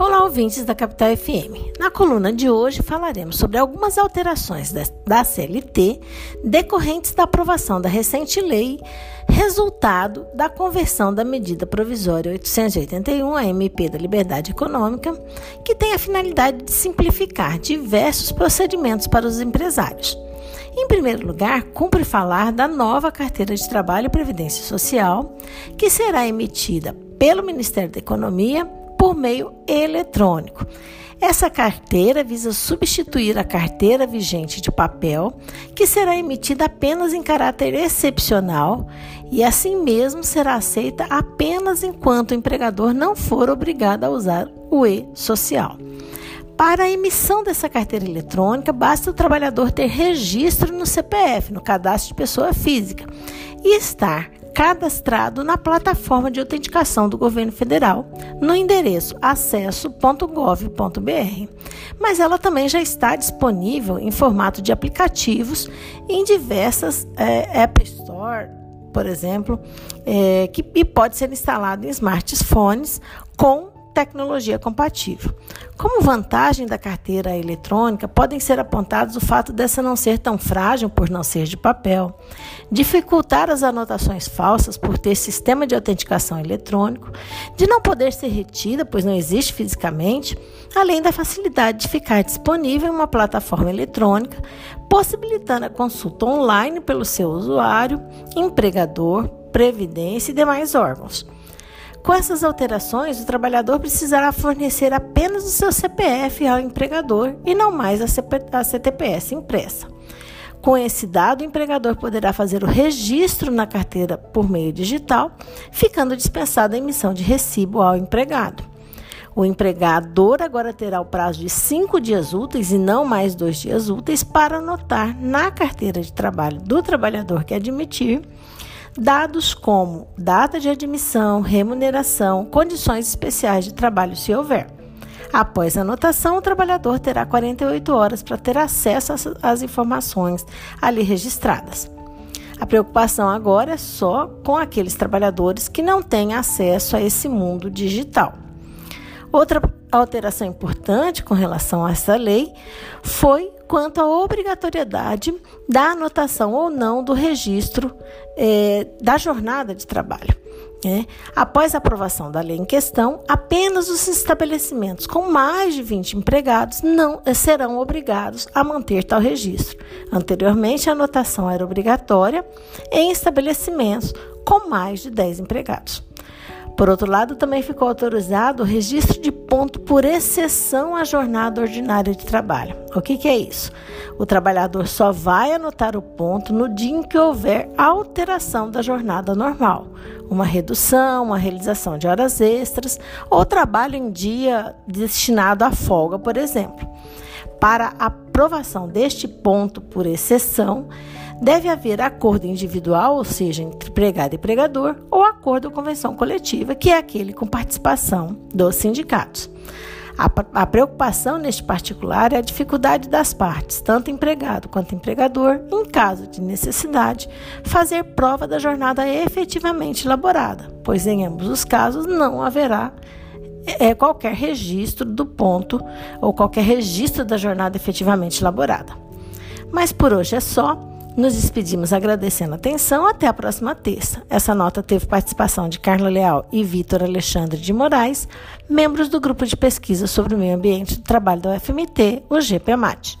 Olá, ouvintes da Capital FM. Na coluna de hoje falaremos sobre algumas alterações da CLT decorrentes da aprovação da recente lei, resultado da conversão da medida provisória 881, a MP da Liberdade Econômica, que tem a finalidade de simplificar diversos procedimentos para os empresários. Em primeiro lugar, cumpre falar da nova carteira de trabalho e previdência social, que será emitida pelo Ministério da Economia por meio eletrônico. Essa carteira visa substituir a carteira vigente de papel, que será emitida apenas em caráter excepcional e, assim mesmo, será aceita apenas enquanto o empregador não for obrigado a usar o e-social. Para a emissão dessa carteira eletrônica, basta o trabalhador ter registro no CPF, no cadastro de pessoa física, e estar cadastrado na plataforma de autenticação do governo federal, no endereço acesso.gov.br. Mas ela também já está disponível em formato de aplicativos em diversas é, App Store, por exemplo, é, que, e pode ser instalado em smartphones com tecnologia compatível. Como vantagem da carteira eletrônica, podem ser apontados o fato dessa não ser tão frágil por não ser de papel, dificultar as anotações falsas por ter sistema de autenticação eletrônico, de não poder ser retida, pois não existe fisicamente, além da facilidade de ficar disponível em uma plataforma eletrônica, possibilitando a consulta online pelo seu usuário, empregador, previdência e demais órgãos. Com essas alterações, o trabalhador precisará fornecer apenas o seu CPF ao empregador e não mais a, CP, a CTPS impressa. Com esse dado, o empregador poderá fazer o registro na carteira por meio digital, ficando dispensada a emissão de recibo ao empregado. O empregador agora terá o prazo de cinco dias úteis e não mais dois dias úteis para anotar na carteira de trabalho do trabalhador que admitir dados como data de admissão, remuneração, condições especiais de trabalho, se houver. Após a anotação, o trabalhador terá 48 horas para ter acesso às informações ali registradas. A preocupação agora é só com aqueles trabalhadores que não têm acesso a esse mundo digital. Outra alteração importante com relação a essa lei foi quanto à obrigatoriedade da anotação ou não do registro é, da jornada de trabalho. É. Após a aprovação da lei em questão, apenas os estabelecimentos com mais de 20 empregados não serão obrigados a manter tal registro. Anteriormente, a anotação era obrigatória em estabelecimentos com mais de 10 empregados. Por outro lado, também ficou autorizado o registro de ponto por exceção à jornada ordinária de trabalho. O que, que é isso? O trabalhador só vai anotar o ponto no dia em que houver alteração da jornada normal, uma redução, uma realização de horas extras ou trabalho em dia destinado à folga, por exemplo. Para aprovação deste ponto por exceção, deve haver acordo individual, ou seja, entre empregado e empregador, ou acordo ou convenção coletiva, que é aquele com participação dos sindicatos. A, a, preocupação neste particular é a dificuldade das partes, tanto empregado quanto empregador, em caso de necessidade, fazer prova da jornada efetivamente elaborada, pois em ambos os casos não haverá é, qualquer registro do ponto ou qualquer registro da jornada efetivamente elaborada. Mas por hoje é só. Nos despedimos agradecendo a atenção. Até a próxima terça. Essa nota teve participação de Carla Leal e Vitor Alexandre de Moraes, membros do grupo de pesquisa sobre o meio ambiente do trabalho da UFMT, o GPMAT.